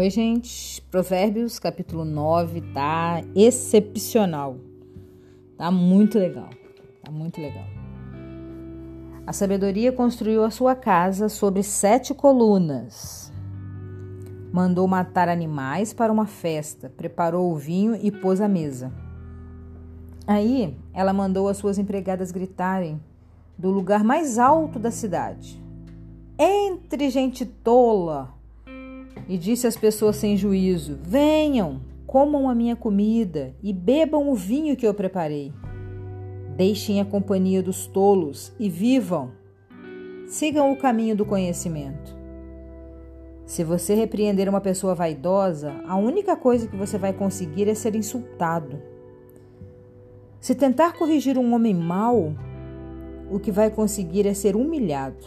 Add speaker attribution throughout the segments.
Speaker 1: Oi, gente. Provérbios, capítulo 9, tá excepcional. Tá muito legal. Tá muito legal. A sabedoria construiu a sua casa sobre sete colunas. Mandou matar animais para uma festa, preparou o vinho e pôs a mesa. Aí ela mandou as suas empregadas gritarem do lugar mais alto da cidade: Entre, gente tola! E disse às pessoas sem juízo: Venham, comam a minha comida e bebam o vinho que eu preparei. Deixem a companhia dos tolos e vivam. Sigam o caminho do conhecimento. Se você repreender uma pessoa vaidosa, a única coisa que você vai conseguir é ser insultado. Se tentar corrigir um homem mau, o que vai conseguir é ser humilhado.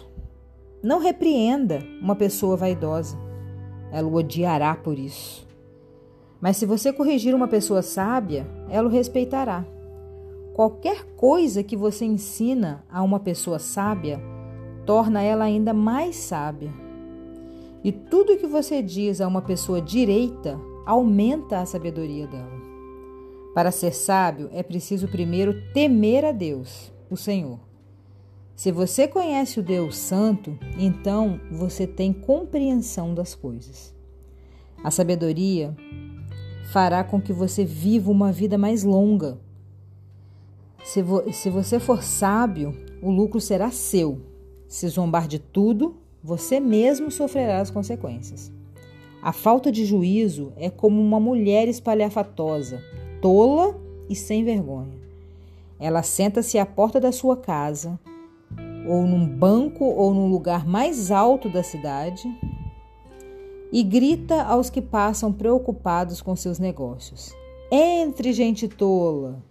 Speaker 1: Não repreenda uma pessoa vaidosa ela o odiará por isso. Mas se você corrigir uma pessoa sábia, ela o respeitará. Qualquer coisa que você ensina a uma pessoa sábia torna ela ainda mais sábia. E tudo que você diz a uma pessoa direita aumenta a sabedoria dela. Para ser sábio, é preciso primeiro temer a Deus, o Senhor. Se você conhece o Deus Santo, então você tem compreensão das coisas. A sabedoria fará com que você viva uma vida mais longa. Se, vo se você for sábio, o lucro será seu. Se zombar de tudo, você mesmo sofrerá as consequências. A falta de juízo é como uma mulher espalhafatosa, tola e sem vergonha. Ela senta-se à porta da sua casa ou num banco ou num lugar mais alto da cidade e grita aos que passam preocupados com seus negócios: Entre, gente tola!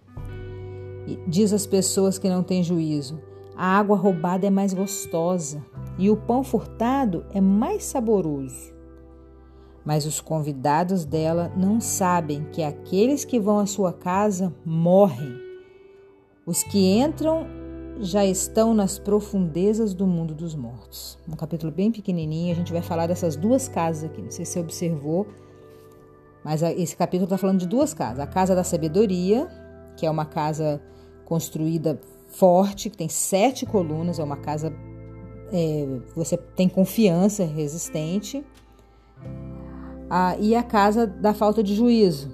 Speaker 1: Diz às pessoas que não têm juízo: A água roubada é mais gostosa e o pão furtado é mais saboroso. Mas os convidados dela não sabem que aqueles que vão à sua casa morrem. Os que entram já estão nas profundezas do mundo dos mortos. Um capítulo bem pequenininho, a gente vai falar dessas duas casas aqui. Não sei se você observou, mas esse capítulo está falando de duas casas: a casa da sabedoria, que é uma casa construída forte, que tem sete colunas, é uma casa é, você tem confiança, resistente. Ah, e a casa da falta de juízo,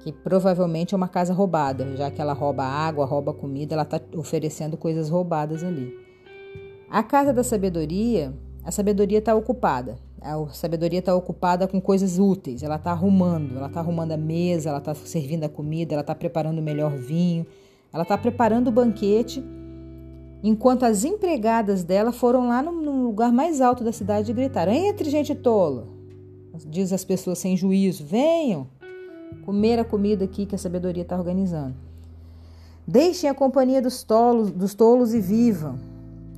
Speaker 1: que provavelmente é uma casa roubada, já que ela rouba água, rouba comida, ela está oferecendo coisas roubadas ali. A casa da sabedoria, a sabedoria está ocupada. A sabedoria está ocupada com coisas úteis. Ela está arrumando, ela está arrumando a mesa, ela está servindo a comida, ela está preparando o melhor vinho, ela está preparando o banquete, enquanto as empregadas dela foram lá no, no lugar mais alto da cidade e gritaram: Entre, gente tola! Diz as pessoas sem juízo: Venham! Comer a comida aqui que a sabedoria está organizando. Deixem a companhia dos tolos, dos tolos e vivam.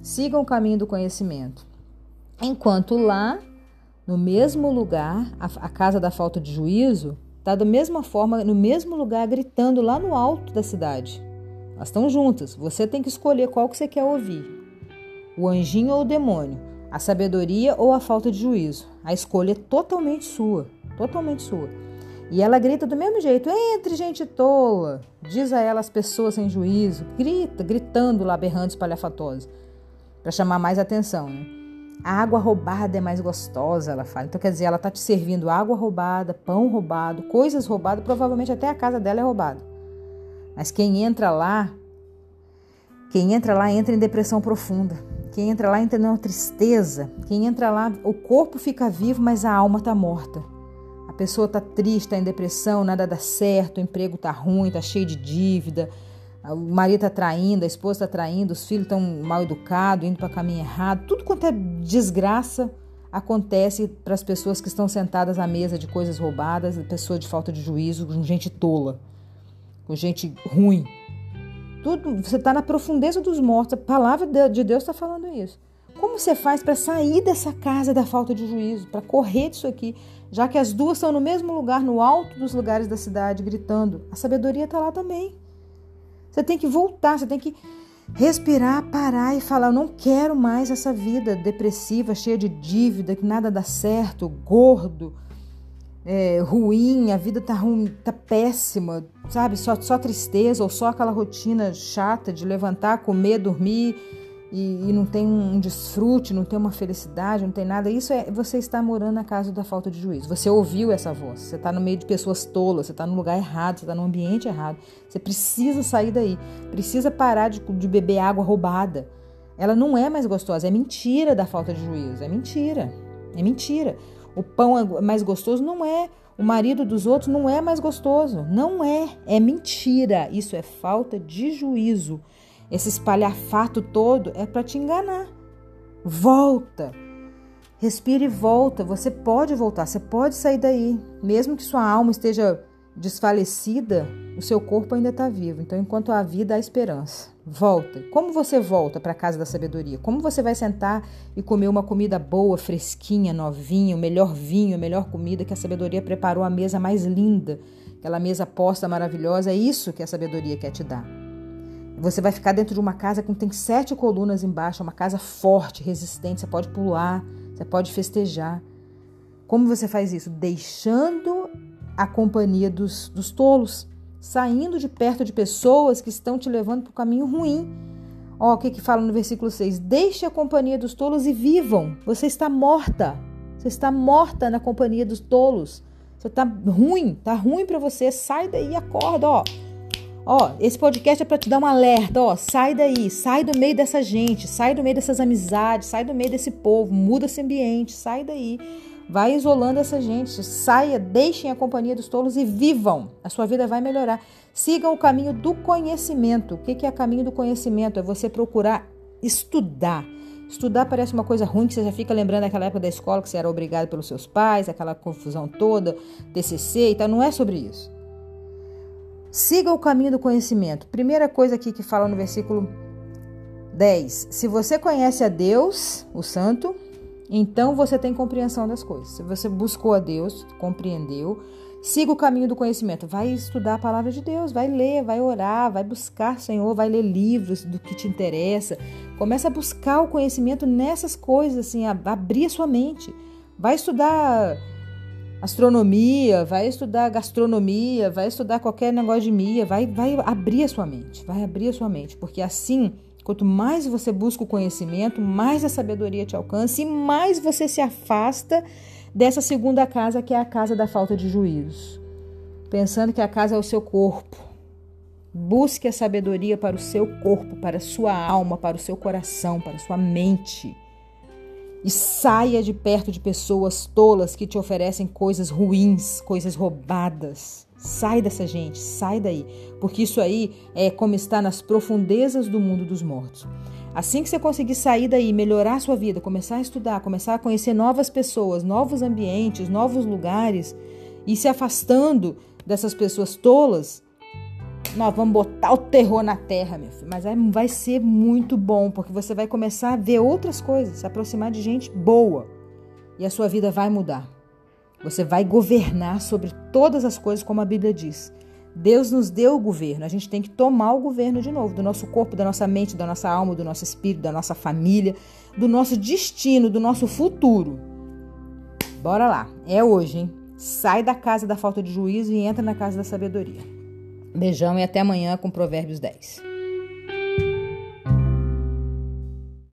Speaker 1: Sigam o caminho do conhecimento. Enquanto lá, no mesmo lugar, a, a casa da falta de juízo está da mesma forma, no mesmo lugar, gritando lá no alto da cidade. Elas estão juntas. Você tem que escolher qual que você quer ouvir: o anjinho ou o demônio, a sabedoria ou a falta de juízo. A escolha é totalmente sua, totalmente sua. E ela grita do mesmo jeito: entre, gente tola! Diz a ela as pessoas sem juízo. Grita, gritando lá, berrando, espalhafatosa, para chamar mais atenção. Né? A água roubada é mais gostosa, ela fala. Então, quer dizer, ela está te servindo água roubada, pão roubado, coisas roubadas, provavelmente até a casa dela é roubada. Mas quem entra lá, quem entra lá entra em depressão profunda. Quem entra lá entra numa tristeza. Quem entra lá, o corpo fica vivo, mas a alma está morta pessoa está triste, está em depressão, nada dá certo, o emprego está ruim, está cheio de dívida, o marido está traindo, a esposa está traindo, os filhos estão mal educados, indo para caminho errado. Tudo quanto é desgraça acontece para as pessoas que estão sentadas à mesa de coisas roubadas, pessoa de falta de juízo, com gente tola, com gente ruim. Tudo, você está na profundeza dos mortos. A palavra de Deus está falando isso. Como você faz para sair dessa casa da falta de juízo, para correr disso aqui, já que as duas estão no mesmo lugar, no alto dos lugares da cidade, gritando? A sabedoria está lá também. Você tem que voltar, você tem que respirar, parar e falar: Eu não quero mais essa vida depressiva, cheia de dívida, que nada dá certo, gordo, é, ruim, a vida tá ruim, tá péssima, sabe? Só, só tristeza ou só aquela rotina chata de levantar, comer, dormir e, e, não tem um desfrute, não tem uma felicidade, não tem nada. Isso é você está morando na casa da falta de juízo. Você ouviu essa voz, você está no meio de pessoas tolas, você está no lugar errado, você está no ambiente errado. Você precisa sair daí, precisa parar de, de beber água roubada. Ela não é mais gostosa, é mentira da falta de juízo, é mentira, é mentira. O pão é mais gostoso não é. O marido dos outros não é mais gostoso. Não é. É mentira. Isso é falta de juízo. Esse espalhafato todo é para te enganar. Volta. Respire e volta. Você pode voltar, você pode sair daí. Mesmo que sua alma esteja desfalecida, o seu corpo ainda está vivo. Então, enquanto há vida, há esperança. Volta. Como você volta para a casa da sabedoria? Como você vai sentar e comer uma comida boa, fresquinha, novinha, o melhor vinho, a melhor comida que a sabedoria preparou, a mesa mais linda, aquela mesa posta maravilhosa? É isso que a sabedoria quer te dar. Você vai ficar dentro de uma casa que tem sete colunas embaixo, uma casa forte, resistente. Você pode pular, você pode festejar. Como você faz isso? Deixando a companhia dos, dos tolos, saindo de perto de pessoas que estão te levando para o caminho ruim. Ó, o que, que fala no versículo 6? Deixe a companhia dos tolos e vivam. Você está morta. Você está morta na companhia dos tolos. Você está ruim, tá ruim para você. Sai daí, acorda, ó. Ó, esse podcast é para te dar um alerta, ó, sai daí, sai do meio dessa gente, sai do meio dessas amizades, sai do meio desse povo, muda esse ambiente, sai daí. Vai isolando essa gente, saia, deixem a companhia dos tolos e vivam. A sua vida vai melhorar. Sigam o caminho do conhecimento. O que é caminho do conhecimento? É você procurar estudar. Estudar parece uma coisa ruim que você já fica lembrando daquela época da escola que você era obrigado pelos seus pais, aquela confusão toda, TCC e tal. Não é sobre isso. Siga o caminho do conhecimento. Primeira coisa aqui que fala no versículo 10. Se você conhece a Deus, o Santo, então você tem compreensão das coisas. Se você buscou a Deus, compreendeu, siga o caminho do conhecimento. Vai estudar a palavra de Deus, vai ler, vai orar, vai buscar, Senhor, vai ler livros do que te interessa. Começa a buscar o conhecimento nessas coisas, assim, abrir a sua mente. Vai estudar astronomia, vai estudar gastronomia, vai estudar qualquer negócio de mia, vai, vai abrir a sua mente, vai abrir a sua mente, porque assim, quanto mais você busca o conhecimento, mais a sabedoria te alcança e mais você se afasta dessa segunda casa que é a casa da falta de juízo, pensando que a casa é o seu corpo. Busque a sabedoria para o seu corpo, para a sua alma, para o seu coração, para a sua mente. E saia de perto de pessoas tolas que te oferecem coisas ruins, coisas roubadas. Sai dessa gente, sai daí, porque isso aí é como está nas profundezas do mundo dos mortos. Assim que você conseguir sair daí, melhorar sua vida, começar a estudar, começar a conhecer novas pessoas, novos ambientes, novos lugares e se afastando dessas pessoas tolas, nós vamos botar o terror na terra, meu filho. Mas vai ser muito bom, porque você vai começar a ver outras coisas, se aproximar de gente boa. E a sua vida vai mudar. Você vai governar sobre todas as coisas, como a Bíblia diz. Deus nos deu o governo, a gente tem que tomar o governo de novo, do nosso corpo, da nossa mente, da nossa alma, do nosso espírito, da nossa família, do nosso destino, do nosso futuro. Bora lá, é hoje, hein? Sai da casa da falta de juízo e entra na casa da sabedoria. Beijão e até amanhã com Provérbios 10.